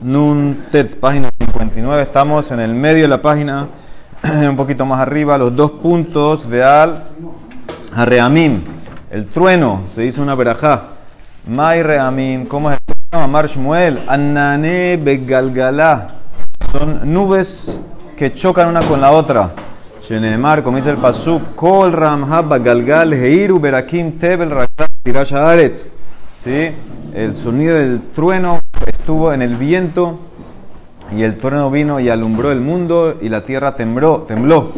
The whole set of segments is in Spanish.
Nuntet, página 59. Estamos en el medio de la página, un poquito más arriba, los dos puntos. Veal, Reamim, el trueno, se dice una verajá. May Reamim, ¿cómo es el trueno? Amar Shmuel, Anane Begalgalá. Son nubes que chocan una con la otra. Shenemar, como dice el Pasuk, Kol Ramhab Galgal Heiru Berakim Tebel Rakat Tirash. ¿Sí? El sonido del trueno estuvo en el viento y el trueno vino y alumbró el mundo y la tierra tembló. tembló.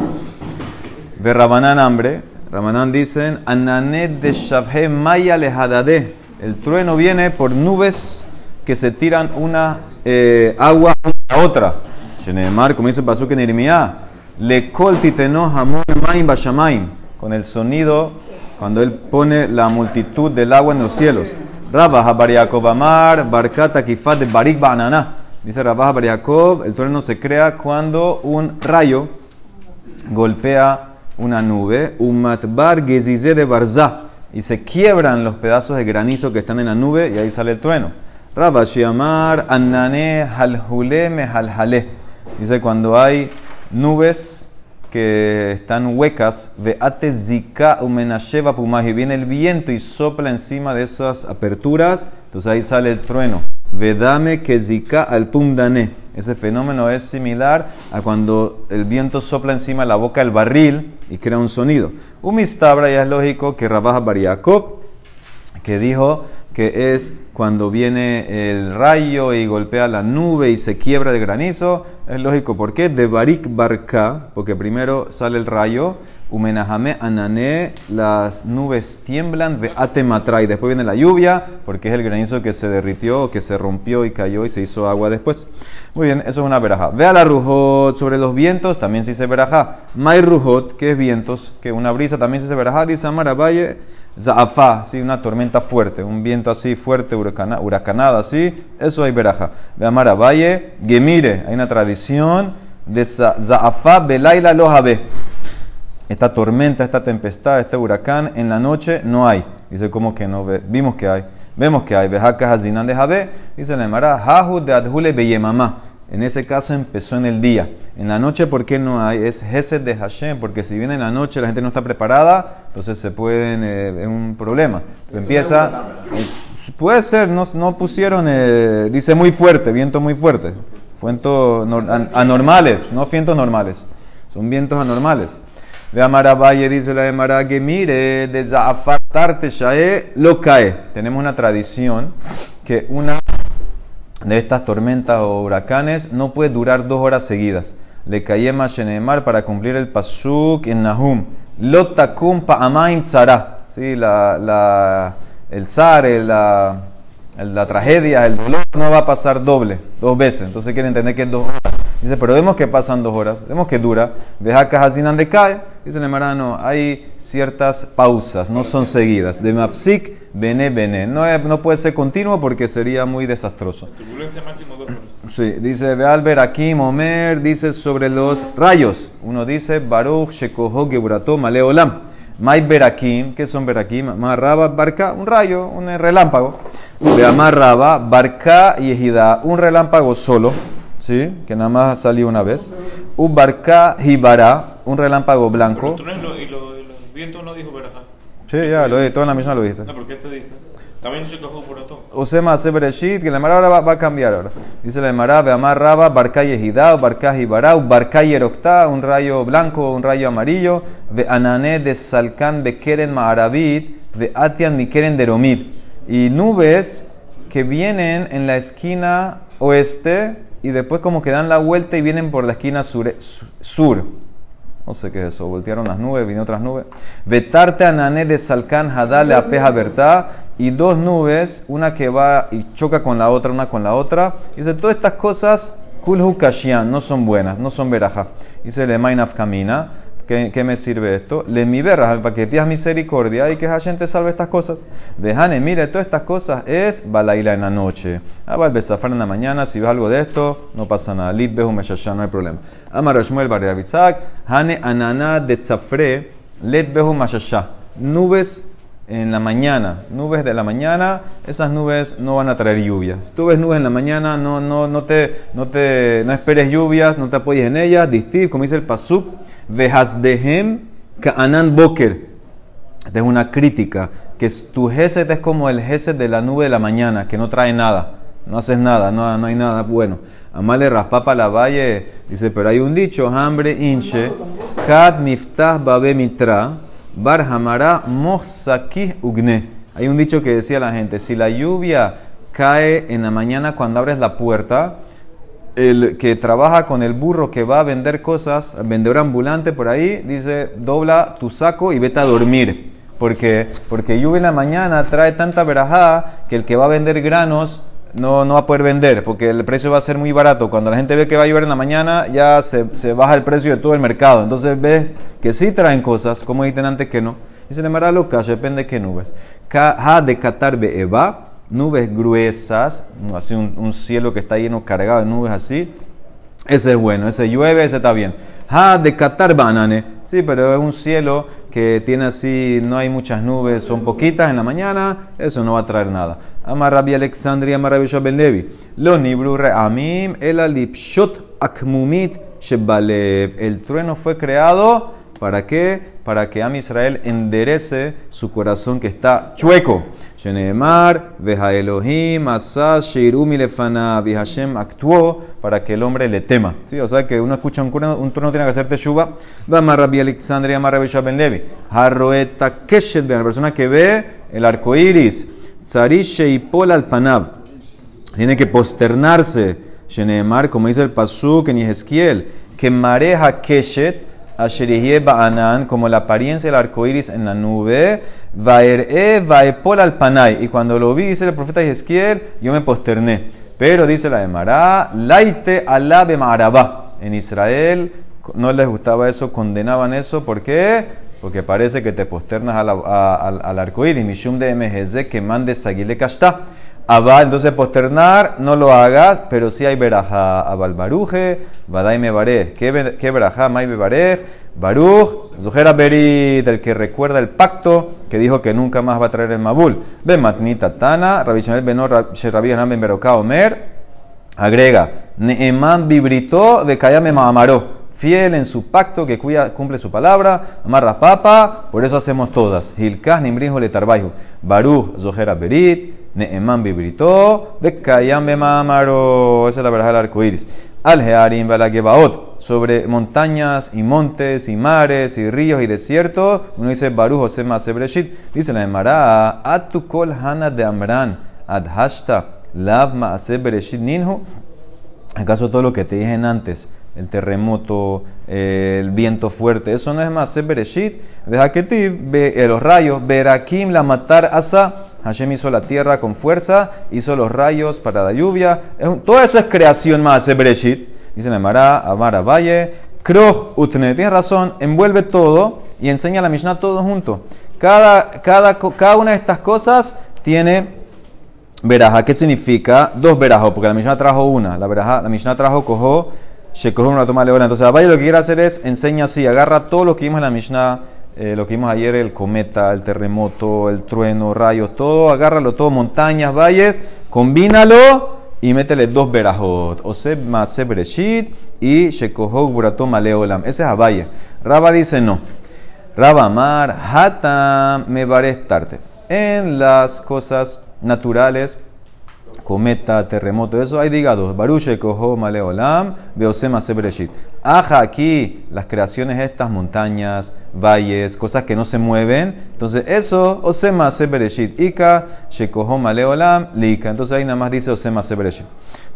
Ve Rabanán hambre. Rabanán dicen, Ananet de Shavhe Maya Lehadade. El trueno viene por nubes que se tiran una eh, agua a otra. Shenemar, como dice Pasuk en Irmiá, Le Kol Titeno Hamon Maim Bashamaim. Con el sonido cuando él pone la multitud del agua en los cielos. Rabba Habariakov Amar, Barkata Kifat de Barik Banana. Dice Rabba Habariakov, el trueno se crea cuando un rayo golpea una nube, un matbar gezize de barza, y se quiebran los pedazos de granizo que están en la nube y ahí sale el trueno. Rabba Shiamar, Annane Halhule Mehalhale. Dice cuando hay nubes que están huecas, veate zika umenasheva pumaji, viene el viento y sopla encima de esas aperturas, entonces ahí sale el trueno. Vedame que zika al pumdane. Ese fenómeno es similar a cuando el viento sopla encima de la boca del barril y crea un sonido. Umistabra ya es lógico que Rabaja Bariakov, que dijo que es cuando viene el rayo y golpea la nube y se quiebra de granizo. Es lógico, ¿por qué? De Barik Barka, porque primero sale el rayo, Umenahame Anané, las nubes tiemblan, ve Atematra, y después viene la lluvia, porque es el granizo que se derritió, que se rompió y cayó y se hizo agua después. Muy bien, eso es una verajá. Ve a la Rujot sobre los vientos, también se dice verajá. May Rujot, que es vientos, que una brisa también se dice verajá, dice Amarabaye. Za'afá, ¿sí? una tormenta fuerte, un viento así fuerte, huracana, huracanada, así, eso hay veraja. Ve a Valle, Gemire, hay una tradición de Za'afá Belaila Lojabe. Esta tormenta, esta tempestad, este huracán, en la noche no hay. Dice, como que no ve? Vimos que hay. Vemos que hay. Vejaka Hazinan de Jabe. Dice la Emara, Hahu de Adhule Beyemamá. En ese caso empezó en el día. En la noche, ¿por qué no hay? Es Gesed de Hashem, porque si viene en la noche la gente no está preparada, entonces se pueden, eh, es un problema. Empieza, eh, puede ser, no, no pusieron, eh, dice muy fuerte, viento muy fuerte. Vientos anormales, no vientos normales, son vientos anormales. Ve a Valle, dice la de Mara, que mire, de Zaafatarte Shae lo cae. Tenemos una tradición que una de estas tormentas o huracanes no puede durar dos horas seguidas. Le cayema shenemar para cumplir el pasuk en Nahum. Lotakum pa'amaim tzara. Sí, la, la, el zar, la, la tragedia, el dolor no va a pasar doble, dos veces. Entonces quiere entender que es dos horas. Dice, pero vemos que pasan dos horas, vemos que dura. Deja que Hazinan de cae. Dice el hermano, hay ciertas pausas, no son seguidas. De mafsik, bene, bene. No, no puede ser continuo porque sería muy desastroso. Turbulencia máximo dos horas. Sí, dice Bealber aquí, Momer, dice sobre los rayos. Uno dice, Baruch, Shekoho, Geburato, Maleolam. May Berakim, ¿qué son Berakim? Marraba, Barca, un rayo, un relámpago. Beamarraba, Barca y Ejida, un relámpago solo, ¿sí? Que nada más salió una vez. Ubarca, Hibara, un relámpago blanco. Pero y, lo- y los vientos no dijo. Sí, ya, lo de toda la misma lo dijiste. No, porque este dice. También por otro. Usema hace Bereshit, que la Emara ahora va, va a cambiar ahora. Dice la Emara, Beamar Raba, Barca Yehidá, Barca Jibará, Barca Yeroctá, un rayo blanco, un rayo amarillo, Ve Anané de Salcán Bekeren Maarabit, Ve Atian Mikeren Deromid. Y nubes que vienen en la esquina oeste y después como que dan la vuelta y vienen por la esquina sur. sur. No sé qué es eso. Voltearon las nubes, vinieron otras nubes. Vetarte anané de Salcán Hadale Apeja Bertá. Y dos nubes, una que va y choca con la otra, una con la otra. Dice, todas estas cosas, Kulhu Kashian, no son buenas, no son veraja. Dice, Le Mainaf Camina. ¿Qué, ¿Qué me sirve esto? Le mi verra, para que pidas misericordia y que Hashem te salve estas cosas. Vejane, mire, todas estas cosas es balaila en la noche. Abal besafar en la mañana, si ves algo de esto, no pasa nada. Lit behu no hay problema. Amar Rashmuel Bariabitzak, Hane anana de tzafre, let behu. Nubes en la mañana, nubes de la mañana, esas nubes no van a traer lluvias. Si tú ves nubes en la mañana, no, no, no, te, no, te, no esperes lluvias, no te apoyes en ellas. Distiv, como dice el Pasuk, vehasdehem ka'anan boker. Esta es una crítica, que tu geset es como el geset de la nube de la mañana, que no trae nada, no haces nada, no, no hay nada bueno. Amale raspapa la valle, dice, pero hay un dicho, hambre inche, kad miftah babe mitra, bar hamara ugne. Hay un dicho que decía la gente, si la lluvia cae en la mañana cuando abres la puerta, el que trabaja con el burro que va a vender cosas, vendedor ambulante por ahí, dice, dobla tu saco y vete a dormir. Porque, porque lluvia en la mañana trae tanta verajá que el que va a vender granos no, no va a poder vender, porque el precio va a ser muy barato. Cuando la gente ve que va a llover en la mañana, ya se, se baja el precio de todo el mercado. Entonces ves que sí traen cosas, como dicen antes que no. Y se le mara loca, depende de qué nubes. Ha de Qatar Eva, nubes gruesas, así un, cielo que está lleno cargado de nubes así. Ese es bueno, ese llueve, ese está bien. Ha de Qatar Banane, sí, pero es un cielo que tiene así, no hay muchas nubes, son poquitas en la mañana, eso no va a traer nada. Amar Rabbi Alexandria, Rabbi Ben Levi. Lo nibru re'amim el alipshot akmumit shebalev. El trueno fue creado para qué? Para que Am Israel enderece su corazón que está chueco. Sheneemar, Veja Elohim, Asas, Sheirumi lefana, Hashem actuó para que el hombre le tema. ¿Sí? O sea que uno escucha un trueno, un tiene que hacer teshuva. Vamos Rabbi Alexandria, Rabbi Ben Levi. Harroeta Keshet, la persona que ve el arco iris. Tzarishe y Pol al Panav. Tiene que posternarse. Sheneemar, como dice el Pasuk en Ezequiel, que mareja Keshet, Asherihie Ba'anan, como la apariencia del arco iris en la nube, Vaer'e Vaepol al Panay. Y cuando lo vi, dice el profeta Ezequiel, yo me posterné. Pero dice la de Mará, Laite alabe Marabá. En Israel no les gustaba eso, condenaban eso. ¿Por qué? Porque parece que te posternas al arco iris. Mishum de MGZ que mande Sagile Kashta. Abba, entonces posternar, no lo hagas, pero si hay veraja abal baruje, badai me barej. ¿Qué, qué veraja? Mai barej, baruj, zujera berit, el que recuerda el pacto que dijo que nunca más va a traer el mabul. Ben matnita tana, Rabbi Shamel benor, Sherabi Hanan ben Omer, agrega, Neeman vibrito de Kayame Mahamaró fiel en su pacto, que cuida, cumple su palabra, amarra papa, por eso hacemos todas. Hilkaz nimbrijo letarbaiju, Baruch zohera berit, neeman bibrito, bekayam bemamaro, esa es la verdad del arco iris. Al hearim balagebaot, sobre montañas y montes y mares y ríos y desiertos, uno dice Baruch osema sebreshit, dice la Emara, atukol hana de amran, adhashta, lav maase bereshit ninhu, acaso todo lo que te dije antes, el terremoto, el viento fuerte. Eso no es más Bereshit. eh, los rayos. Berakim la matar asa. Hashem hizo la tierra con fuerza, hizo los rayos para la lluvia. todo eso es creación más ser Bereshit. Dice Amara, Amara Valle. Kroj Utne. Tienes razón, envuelve todo y enseña la Mishnah todo junto. Cada, cada, cada una de estas cosas tiene veraja. ¿Qué significa? Dos verajos, porque la Mishnah trajo una. La, veraja, la Mishnah trajo cojo una toma Entonces, Abaye lo que quiere hacer es enseña así, agarra todo lo que vimos en la Mishnah, eh, lo que vimos ayer, el cometa, el terremoto, el trueno, rayos, todo, agárralo todo, montañas, valles, combínalo y métele dos verajot. Oseb Maseb Bereshit y Shekohok Buratom Aleolam. Ese es Abaye. Raba dice no. Raba Amar, Hatam me tarte. En las cosas naturales, cometa, terremoto, eso hay digados. Baruche cojo maleolam, beosema sebreshit. Aja aquí las creaciones estas, montañas, valles, cosas que no se mueven. Entonces eso, osema sebreshit. Ika, shekoho maleolam, lika. Entonces ahí nada más dice osema sebreshit.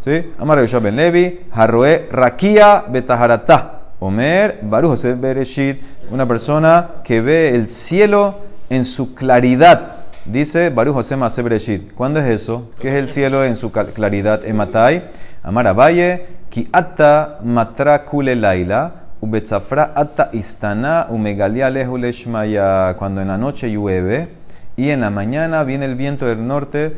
¿Sí? Amar Ben Levi, harroe rakia betaharata. Omer, Baruch Bereshit, una persona que ve el cielo en su claridad. Dice Baruch José Masebreshit. ¿Cuándo es eso? ¿Qué es el cielo en su claridad? En Matai. Amara Valle. Ki ata matra kule laila. Ubetzafra ata istana. Umegalia leshmaya. Cuando en la noche llueve y en la mañana viene el viento del norte,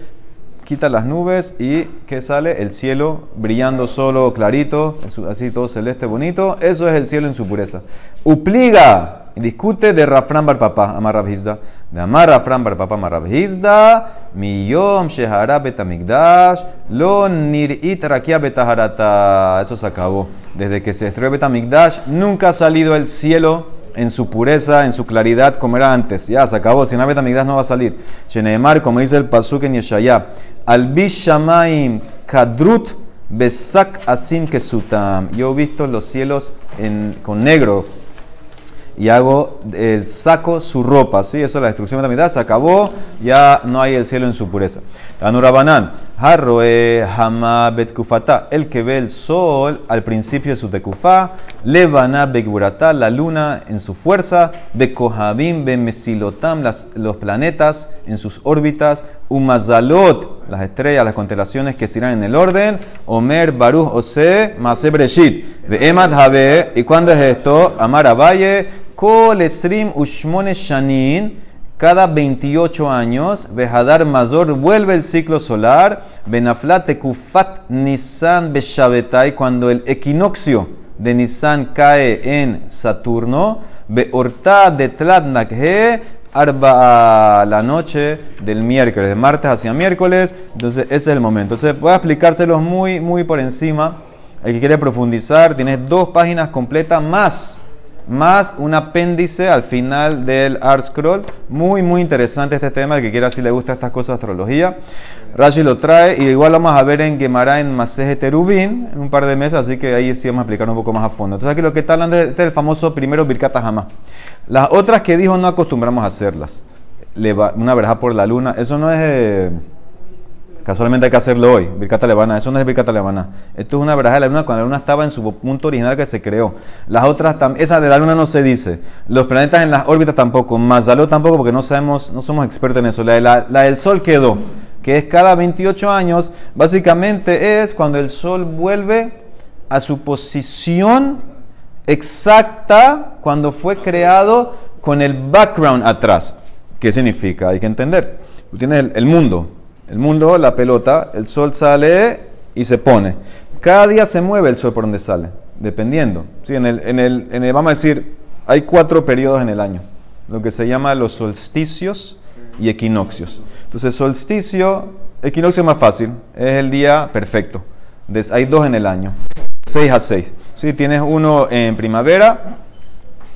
quita las nubes y ¿qué sale? El cielo brillando solo, clarito, así todo celeste, bonito. Eso es el cielo en su pureza. Upliga discute de Rafran bar papá, Amar. De Amar Rafran bar papá, Amar Rabhizda, Miyom Shehara Betamigdash, Lo Nir'it Rakia Betaharata. Eso se acabó. Desde que se destruyó Betamigdash, nunca ha salido el cielo en su pureza, en su claridad, como era antes. Ya, se acabó. Si no hay Betamigdash, no va a salir. Sheneemar, como dice el Pasuk en Yeshaya, Al Bishamaim Kadrut Besak Asim Kesutam. Yo he visto los cielos en, con negro y hago el saco su ropa, ¿sí? Eso es la destrucción de la mitad, se acabó, ya no hay el cielo en su pureza. Tanurabanan, Harroe Hama Betkufata, el que ve el sol al principio de su tekufá, Levana Begburata, la luna en su fuerza, Bekohabim Bemesilotam, los planetas en sus órbitas, Umazalot, las estrellas, las constelaciones que se irán en el orden, Omer Baruch Ose, Mase Breshit, Be'emat Habe, ¿y cuándo es esto? Amar Valle, Kol Esrim Ushmone Shanin, cada 28 años, Behadar Mazor vuelve el ciclo solar, Benaflat Kufat Nisan Beshabetai, cuando el equinoccio de Nisan cae en Saturno, Beorta de Tlatnakhe, Arba la noche del miércoles, de martes hacia miércoles, entonces ese es el momento. Entonces voy a explicárselos muy, muy por encima. El que quiere profundizar, tiene dos páginas completas más más un apéndice al final del Art Scroll. Muy, muy interesante este tema, el que quiera si le gusta estas cosas de astrología. Rashi lo trae y igual vamos a ver en Gemara en Maseje Terubin en un par de meses, así que ahí sí vamos a explicar un poco más a fondo. Entonces aquí lo que está hablando es el famoso primero Birkata Hama. Las otras que dijo no acostumbramos a hacerlas. Una verja por la luna, eso no es... Eh, Casualmente hay que hacerlo hoy. Birkata Levana. Eso no es Birkata Levana. Esto es una verdad de la luna cuando la luna estaba en su punto original que se creó. Las otras, esa de la luna no se dice. Los planetas en las órbitas tampoco. Mazaló tampoco porque no sabemos, no somos expertos en eso. La, la del Sol quedó. Que es cada 28 años. Básicamente es cuando el Sol vuelve a su posición exacta cuando fue creado con el background atrás. ¿Qué significa? Hay que entender. Tú tienes el mundo el mundo, la pelota, el sol sale y se pone. Cada día se mueve el sol por donde sale, dependiendo. Sí, en el, en el, vamos a decir, hay cuatro periodos en el año, lo que se llama los solsticios y equinoccios. Entonces, solsticio, equinoccio es más fácil, es el día perfecto. hay dos en el año, 6 a 6. ¿Sí? Tienes uno en primavera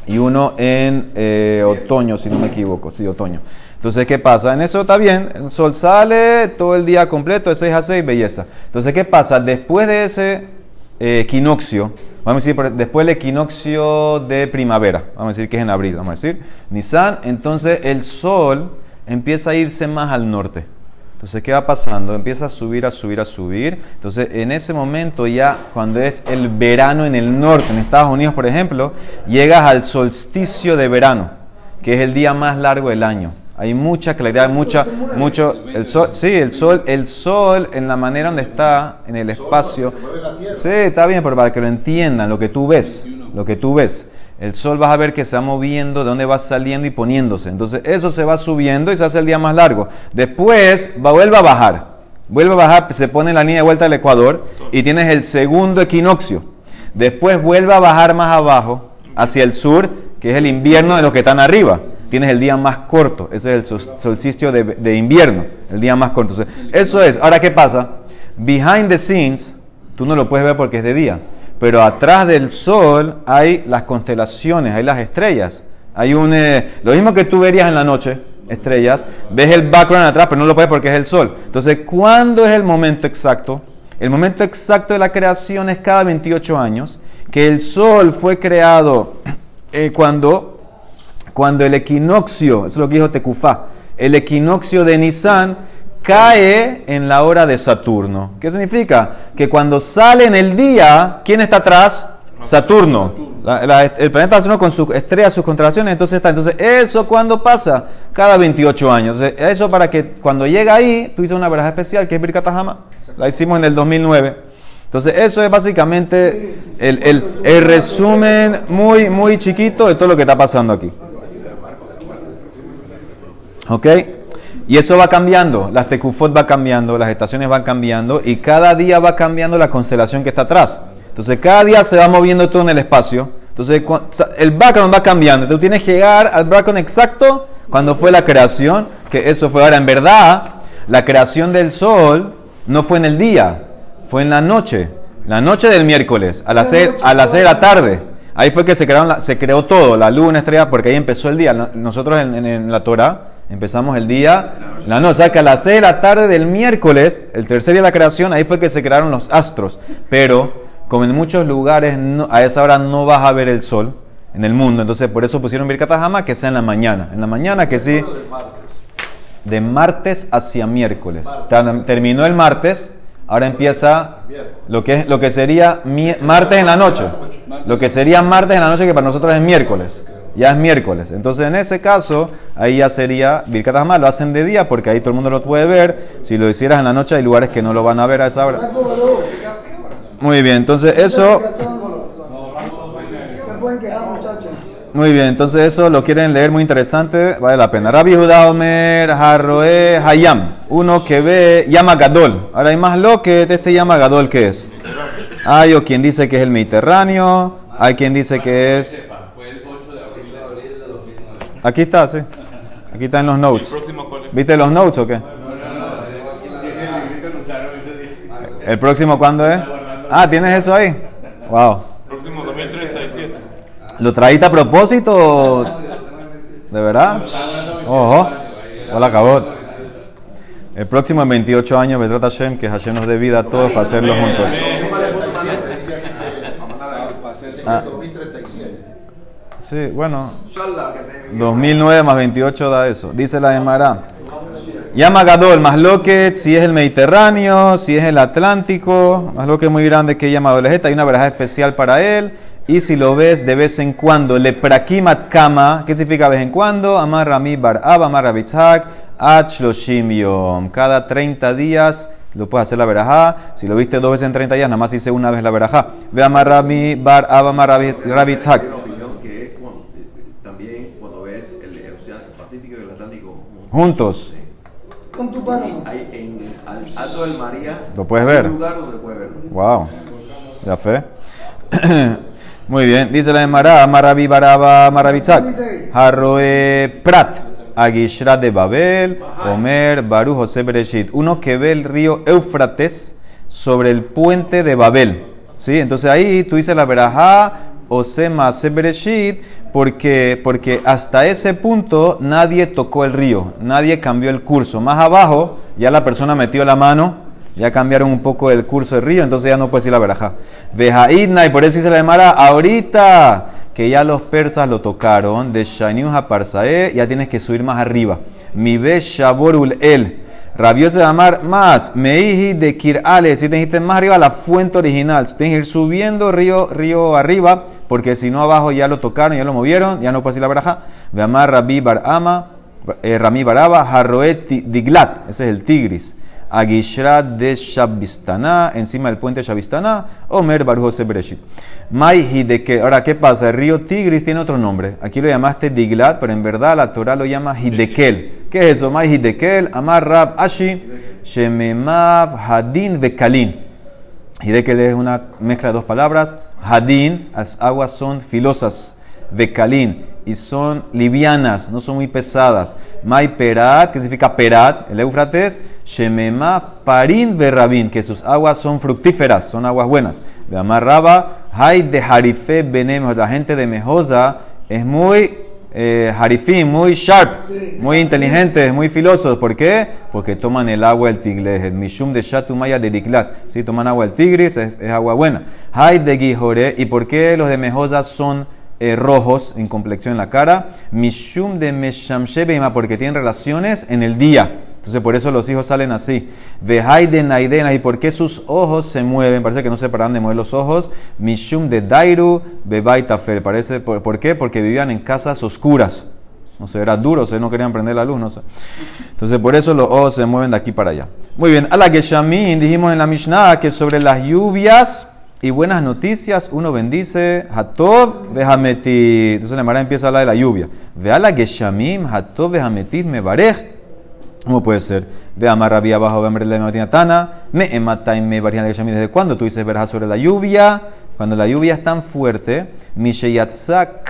y uno en eh, otoño, si no me equivoco, sí, otoño. Entonces, ¿qué pasa? En eso está bien, el sol sale todo el día completo, de 6 a 6, belleza. Entonces, ¿qué pasa? Después de ese eh, equinoccio, vamos a decir, después del equinoccio de primavera, vamos a decir que es en abril, vamos a decir, Nisan, entonces el sol empieza a irse más al norte. Entonces, ¿qué va pasando? Empieza a subir, a subir, a subir. Entonces, en ese momento ya, cuando es el verano en el norte, en Estados Unidos, por ejemplo, llegas al solsticio de verano, que es el día más largo del año. Hay mucha claridad, mucha, mucho, el sol, sí, el sol, el sol en la manera donde está, en el espacio. Sí, está bien, pero para que lo entiendan, lo que tú ves, lo que tú ves. El sol vas a ver que se va moviendo, de dónde va saliendo y poniéndose. Entonces eso se va subiendo y se hace el día más largo. Después va, vuelve a bajar. Vuelve a bajar, se pone en la línea de vuelta al Ecuador y tienes el segundo equinoccio. Después vuelve a bajar más abajo, hacia el sur, que es el invierno de los que están arriba tienes el día más corto. Ese es el solsticio de, invierno, el día más corto. eso es. Ahora, ¿qué pasa? Behind the scenes, tú no lo puedes ver porque es de día. Pero atrás del sol hay las constelaciones, hay las estrellas. Hay un, eh, lo mismo que tú verías en la noche, estrellas. Ves el background atrás, pero no lo puedes porque es el sol. Entonces, ¿cuándo es el momento exacto? El momento exacto de la creación es cada 28 años. Que el sol fue creado eh, cuando cuando el equinoccio, eso es lo que dijo Tecufá, el equinoccio de Nisan cae en la hora de Saturno. ¿Qué significa? Que cuando sale en el día, ¿quién está atrás? Saturno. el planeta Saturno con sus estrellas, sus constelaciones, entonces está. Entonces, ¿eso cuando pasa? Cada 28 años. Eso para que cuando llega ahí, tú hiciste una verdad especial, que es Birkata La hicimos en el 2009. Entonces, eso es básicamente el, el, el resumen muy, muy chiquito de todo lo que está pasando aquí. ¿Ok? Y eso va cambiando, las tecufot va cambiando, las estaciones van cambiando y cada día va cambiando la constelación que está atrás. Entonces cada día se va moviendo todo en el espacio. Entonces el background va cambiando. Tú tienes que llegar al background exacto cuando fue la creación, que eso fue ahora. En verdad, la creación del sol no fue en el día, fue en la noche. La noche del miércoles, a las 6 a las seis de la tarde. Ahí fue que se, crearon la- se creó todo, la luna, estrella, porque ahí empezó el día. No- Nosotros en, en- en la Torah empezamos el día, la noche. O sea que a las 6 de la tarde del miércoles, el tercer día de la creación, ahí fue que se crearon los astros. Pero, como en muchos lugares no- a esa hora no vas a ver el sol en el mundo, entonces por eso pusieron Birkat Hama que sea en la mañana. En la mañana que sí, de martes hacia miércoles. Ter- Terminó el martes, ahora empieza lo que, es, lo que sería martes en la noche. Lo que sería martes en la noche que para nosotros es miércoles. Ya es miércoles. Entonces en ese caso, ahí ya sería Birkat lo hacen de día porque ahí todo el mundo lo puede ver. Si lo hicieras en la noche hay lugares que no lo van a ver a esa hora. Muy bien, entonces eso... Muy bien, entonces eso lo quieren leer muy interesante, vale la pena. Rabbi Judá Omer Harroe Hayam, uno que ve llama Gadol. Ahora hay más lo que este llama Gadol que es. Hay o quien dice que es el Mediterráneo, hay quien dice que es. Aquí está, sí. Aquí está en los ¿El notes. ¿Viste los notes o qué? ¿El próximo cuándo es? Ah, ¿tienes eso ahí? Wow. Próximo 2037. ¿Lo traíste a propósito? ¿De verdad? Ojo. Hola, cabot. El próximo en 28 años, Bedrat Hashem, que Hashem nos dé vida a todos para hacerlo juntos. Ah. Sí, bueno. 2009 más 28 da eso. Dice la Emara. Llama Gadol, más lo que si es el Mediterráneo, si es el Atlántico, más lo que es muy grande que llama Dolejeta, hay una veraja especial para él. Y si lo ves de vez en cuando, le prakimat kama, ¿qué significa vez en cuando? Amar Rami bar Abba, Amar Rabbi Tzhak, Ad Shloshim Yom. Cada 30 días lo puedes hacer la verajá. Si lo viste dos veces en 30 días, nada más hice una vez la verajá. Ve Amar Rami bar Abba, Amar Rabbi Rabbi Tzhak. Una opinión que es cuando- eh, también cuando ves el, el océano Pacífico y el Atlántico Juntos. Con tu pana. en al Alto del María Lo puedes ver. lugar donde puedes verlo Wow. La fe. Muy bien. Dice la Emara, Marabi Baraba Marabitzak. Harroe Prat. Agishra de Babel. Omer Baru José Bereshit. Uno que ve el río Éufrates sobre el puente de Babel. ¿Sí? Entonces ahí tú dices la verajá Osema Bereshit porque, porque hasta ese punto nadie tocó el río, nadie cambió el curso. Más abajo ya la persona metió la mano ya cambiaron un poco el curso del río, entonces ya no puede decir la verajá. Vejaidna, y por eso dice la Emara, ahorita que ya los persas lo tocaron, de Shaniu Parsae, ya tienes que subir más arriba. Mi Shaborul El. Rabioso de Amar más, Meiji de Kirale, si te dijiste más arriba, la fuente original. Tienes que ir subiendo río, río arriba, porque si no abajo ya lo tocaron, ya lo movieron, ya no decir la verajá. Ve Amar Rabbi Barama, eh, Rami Baraba, Diglat, ese es el Tigris. Agishra de Shabistana, encima del puente Shabistana, Omer Baruch José Bereshit. Mai Hideke. Ahora, ¿qué pasa? El río Tigris tiene otro nombre. Aquí lo llamaste Diglat, pero en verdad la Torah lo llama Hidekel. ¿Qué es eso? Mai Hidekel, Amar Rab Ashi, Shememav Hadin Vekalin. Hidekel es una mezcla de dos palabras. Hadin, las aguas son filosas. Vekalin, y son livianas, no son muy pesadas. Mai Perat, que significa Perat, el Éufrates. Shemema Parin Verrabin, que sus aguas son fructíferas, son aguas buenas. De Amarraba, Hay de Harife Benem, la gente de Mejosa es muy eh, harifim, muy sharp, muy inteligentes, muy filosos. ¿Por qué? Porque toman el agua del tigres, el mishum de shatumaya de diklat. Sí, toman agua del tigris, es, es agua buena. Hay de Gihore, ¿y por qué los de Mejosa son eh, rojos en complexión en la cara? Mishum de meshamshe beima, porque tienen relaciones en el día. Entonces por eso los hijos salen así. Vejai de naidena, ¿y por qué sus ojos se mueven? Parece que no se paran de mover los ojos. Mishum de dairu bebaitafer. Parece, ¿por, ¿Por qué? Porque vivían en casas oscuras. No sé, era duro, o no querían prender la luz, no sé. Entonces por eso los ojos se mueven de aquí para allá. Muy bien, a la Geshamin dijimos en la Mishnah que sobre las lluvias y buenas noticias uno bendice Hatov vehameti. Entonces la Mara empieza a hablar de la lluvia. Ve a la Geshamim, Hatov vehameti mebarej. ¿Cómo puede ser? Ve a Marrabí abajo, ve a Matinatana, me ematai me varían de Geshamim. ¿Desde cuándo tú dices verja sobre la lluvia? cuando la lluvia es tan fuerte, Misheyatza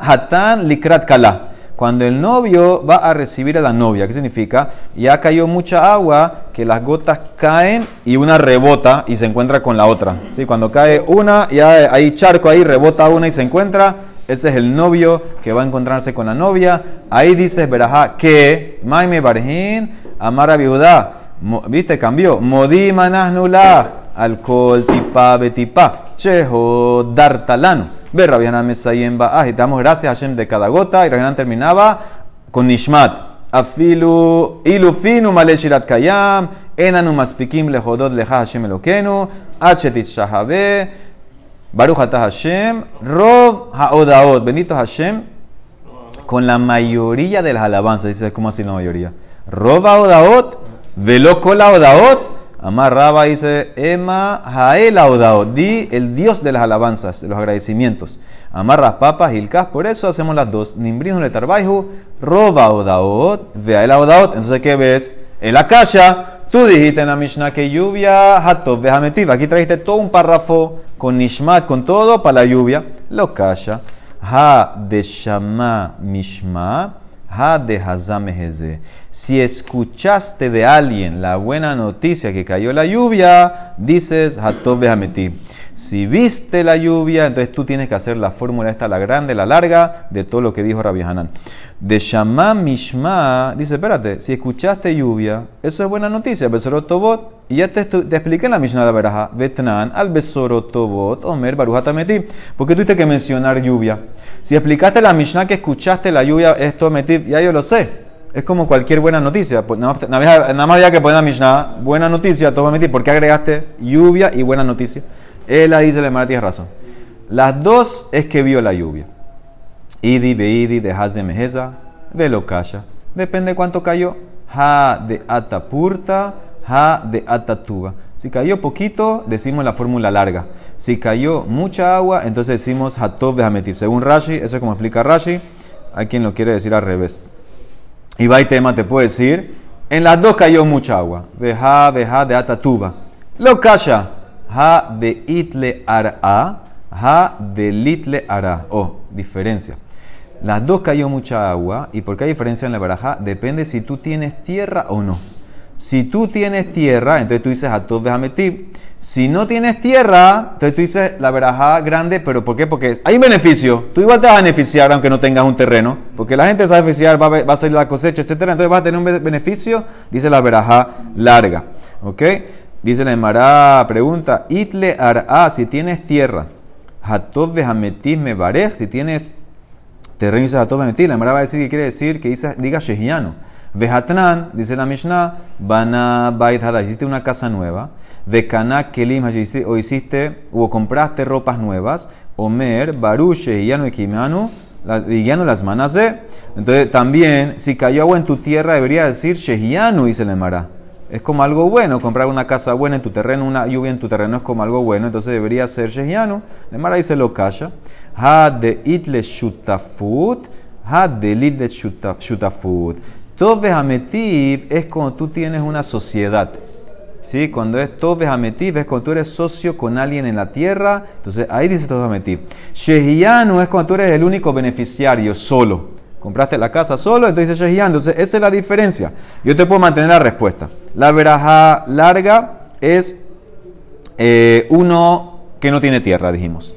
hatan likrat kala. Cuando el novio va a recibir a la novia, ¿qué significa? Ya cayó mucha agua, que las gotas caen y una rebota y se encuentra con la otra. ¿Sí? Cuando cae una, ya hay charco ahí, rebota una y se encuentra. Ese es el novio que va a encontrarse con la novia. Ahí dice Berajá que Maime Barjin, Amara Viudá. Mo- ¿Viste? Cambió. Modi manahnulah. Alcohol tipa betipa. Chejo dartalano. Ve Rabianan Mesayem te damos gracias a Hashem de cada gota. Y Rabianan terminaba con Nishmat. Afilu ilufinu male shirat kayam. Enanu maspikim lehodot leja Hashem elokenu. Baruch Hashem. Rov haodaot. Bendito Hashem con la mayoría de las alabanzas. Dice, ¿cómo así la mayoría? Roba odaot, velo kola odaot. Amar Raba dice, Ema Jael odaot. Di el Dios de las alabanzas, de los agradecimientos. Amar Raspapas, Hilkas, por eso hacemos las dos. Nimbrino le tarbaihu, roba odaot, veael odaot. Entonces, ¿qué ves? En la kasha, tú dijiste en la Mishnah que lluvia, hatov, vejametiv. Aquí trajiste todo un párrafo con nishmat, con todo para la lluvia. Lo kasha. Ha de Shama Mishma, Ha de Hazameheze. Si escuchaste de alguien la buena noticia que cayó la lluvia, dices Hatov Behameti. Si viste la lluvia, entonces tú tienes que hacer la fórmula esta, la grande, la larga, de todo lo que dijo Rabbi Hanan. De Shama Mishma, dice, espérate, si escuchaste lluvia, eso es buena noticia, Besorot Tobot. Y ya te, te expliqué en la Mishnah de la Beraja, Betnan, al Besorot Tobot, Omer, Barujatameti. ¿Por qué tuviste que mencionar lluvia? Si explicaste la Mishnah que escuchaste la lluvia, esto metí, ya yo lo sé. Es como cualquier buena noticia. Pues nada más había que poner la Mishnah, buena noticia, todo metí. ¿Por qué agregaste lluvia y buena noticia? Él ahí dice, le tienes razón. Las dos es que vio la lluvia. Idi, veidi, de haz de mejeza, velo kasha. Depende cuánto cayó. Ha de atapurta, ha de atatuba. Si cayó poquito, decimos la fórmula larga. Si cayó mucha agua, entonces decimos hatov behametiv. Según Rashi, eso es como explica Rashi. Hay quien lo quiere decir al revés. Y va y tema te puede decir, en las dos cayó mucha agua. Veja, veja de atatuba. Lo kasha. Ha de itle ara. Ha de litle ara. Oh, diferencia. Las dos cayó mucha agua. ¿Y por qué hay diferencia en la baraja? Depende si tú tienes tierra o no. Si tú tienes tierra, entonces tú dices Atov Behametib. Si no tienes tierra, entonces tú dices la verajá grande, pero ¿por qué? Porque hay un beneficio. Tú igual te vas a beneficiar aunque no tengas un terreno, porque la gente se va a beneficiar, va a, va a salir la cosecha, etcétera. Entonces vas a tener un be- beneficio, dice la verajá larga. ¿Ok? Dice la Emara, pregunta, Itle ar'a, si tienes tierra, Hatov me barej, si tienes terreno dice Hatov la Emara va a decir que quiere decir que dice, diga Shehiano. Vehatran, dice la Mishnah, Bana Bait Hada, hiciste una casa nueva. Vekana Kelim, o hiciste, o compraste ropas nuevas. Omer, Baruch, Shehiano y Kimanu, las manas. Entonces también, si cayó agua en tu tierra, debería decir Shehianu, dice la Emara. Es como algo bueno, comprar una casa buena en tu terreno, una lluvia en tu terreno es como algo bueno, entonces debería ser Shehianu. La Emara dice lo kasha. Ha de itle shutafut, ha de itle shuta- shutafut. Tove Hametiv es cuando tú tienes una sociedad. ¿Sí? Cuando es Tove Hametiv es cuando tú eres socio con alguien en la tierra. Entonces ahí dice Tove Hametiv. Shehianu es cuando tú eres el único beneficiario solo. Compraste la casa solo, entonces dice Shehianu. Entonces esa es la diferencia. Yo te puedo mantener la respuesta. La verajá larga es eh, uno que no tiene tierra, dijimos.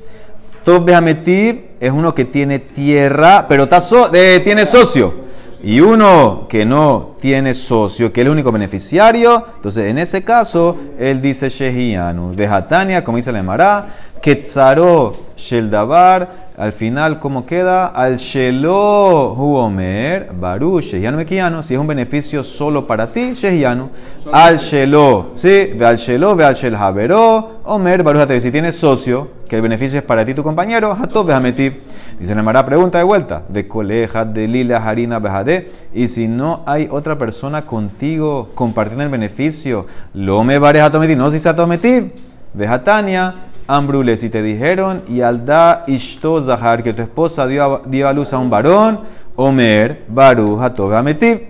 Tov Behametiv es uno que tiene tierra, pero está eh, tiene socio. Y uno que no tiene socio, que es el único beneficiario, entonces en ese caso, él dice Shehianu. Vejatania, como dice la Emara, Ketzaro Sheldabar, al final, ¿cómo queda? Al Shelo Huomer, Baru, Shehianu Mekiano, si es un beneficio solo para ti, Shehianu. Al Shelo, ¿sí? Ve al Shelo, ve al Shel Havero, Omer, Baru, Hateve. si tienes socio, que el beneficio es para ti, tu compañero, Hatov Behametiv. Dice la Emara, pregunta de vuelta, de coleja, de lila, harina, bejade, y si no hay otra persona contigo compartiendo el beneficio, lo me vares a no si se atometiv, vejatania, Ambrule, si te dijeron, y alda ishto zahar, que tu esposa dio a, dio a luz a un varón, Omer, Baru, Hatov Behametiv.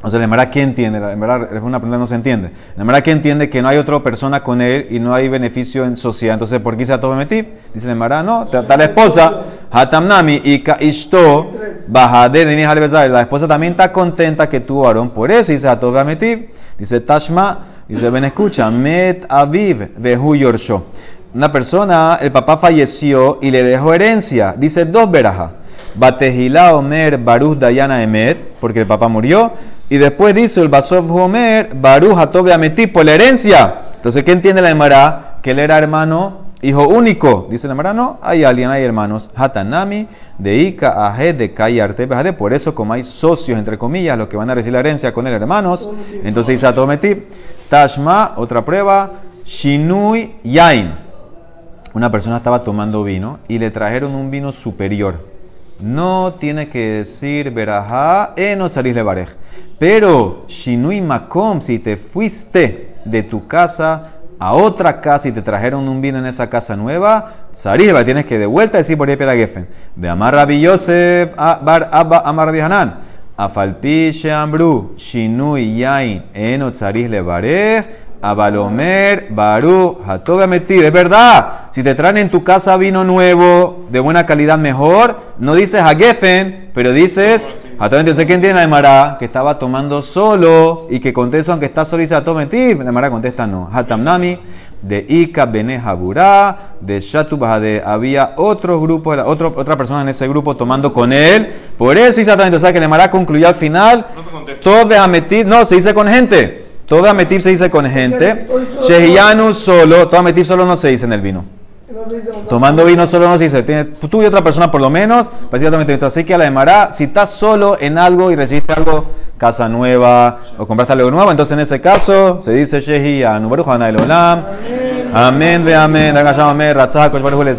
O sea, la Emara, ¿qué entiende? La Emara es una pregunta que no se entiende. La Emara, ¿qué entiende? Que no hay otra persona con él y no hay beneficio en sociedad. Entonces, ¿por qué se ató Bemetiv? Dice la Emara, no, está la esposa, Hatamnami, y Ishto, Alebezar. La esposa también está contenta que tuvo varón. Por eso dice ató Bemetiv. Dice Tashma, dice, ven, escucha, Met Aviv, Vehu Yorsho. Una persona, el papá falleció y le dejó herencia. Dice dos verajas. Batejila Omer Baruch Dayana Emet, porque el papá murió. Y después dice el Basov Homer Baruch Atobe Ameti por la herencia. Entonces, ¿qué entiende la Emara? Que él era hermano, hijo único. Dice la Emara, no, hay alguien, hay hermanos. Hatanami, de Ika, Ahed, de Kai, Arte, Bejade. Por eso, como hay socios, entre comillas, los que van a recibir la herencia con él, hermanos. Entonces dice Atometi. Tashma, otra prueba. Shinui Yain. Una persona estaba tomando vino y le trajeron un vino superior no tiene que decir verajá en charis levarej. Pero, shinui makom, si te fuiste de tu casa a otra casa y te trajeron un vino en esa casa nueva, charis tienes que de vuelta decir por ahí gefen. Ve amar Yosef, bar abba amar Rabbi Hanan. Afalpi sheambru, shinui yain en charis levarej. Abalomer, Baru, Hatobe Metir. Es verdad, si te traen en tu casa vino nuevo, de buena calidad mejor, no dices a Geffen, pero dices Hatobe Entonces, ¿quién tiene la Emara? Que estaba tomando solo y que contesta, aunque está solo, dice Hatobe Metir. La Emara contesta no. Hatamnami, de Ika Bene Haburá, de Shatu de Había otro grupo, otro, otra persona en ese grupo tomando con él. Por eso dice Hatobe. Entonces, que la Emara concluyó al final. No se contesta. Todo no, se dice con gente. Todo Ametiv se dice con gente. Shehiyanu solo, todo Ametiv solo no se dice en el vino. Tomando vino solo no se dice. Tienes, tú y otra persona por lo menos. Ciertamente, Así que a la Emara, si estás solo en algo y recibiste algo, casa nueva o compraste algo nuevo, entonces en ese caso se dice Shehiyanu. Baruch Hanay Olam. Amén, ve amén. Haga llamame, Ratzah, Kosh Baruch le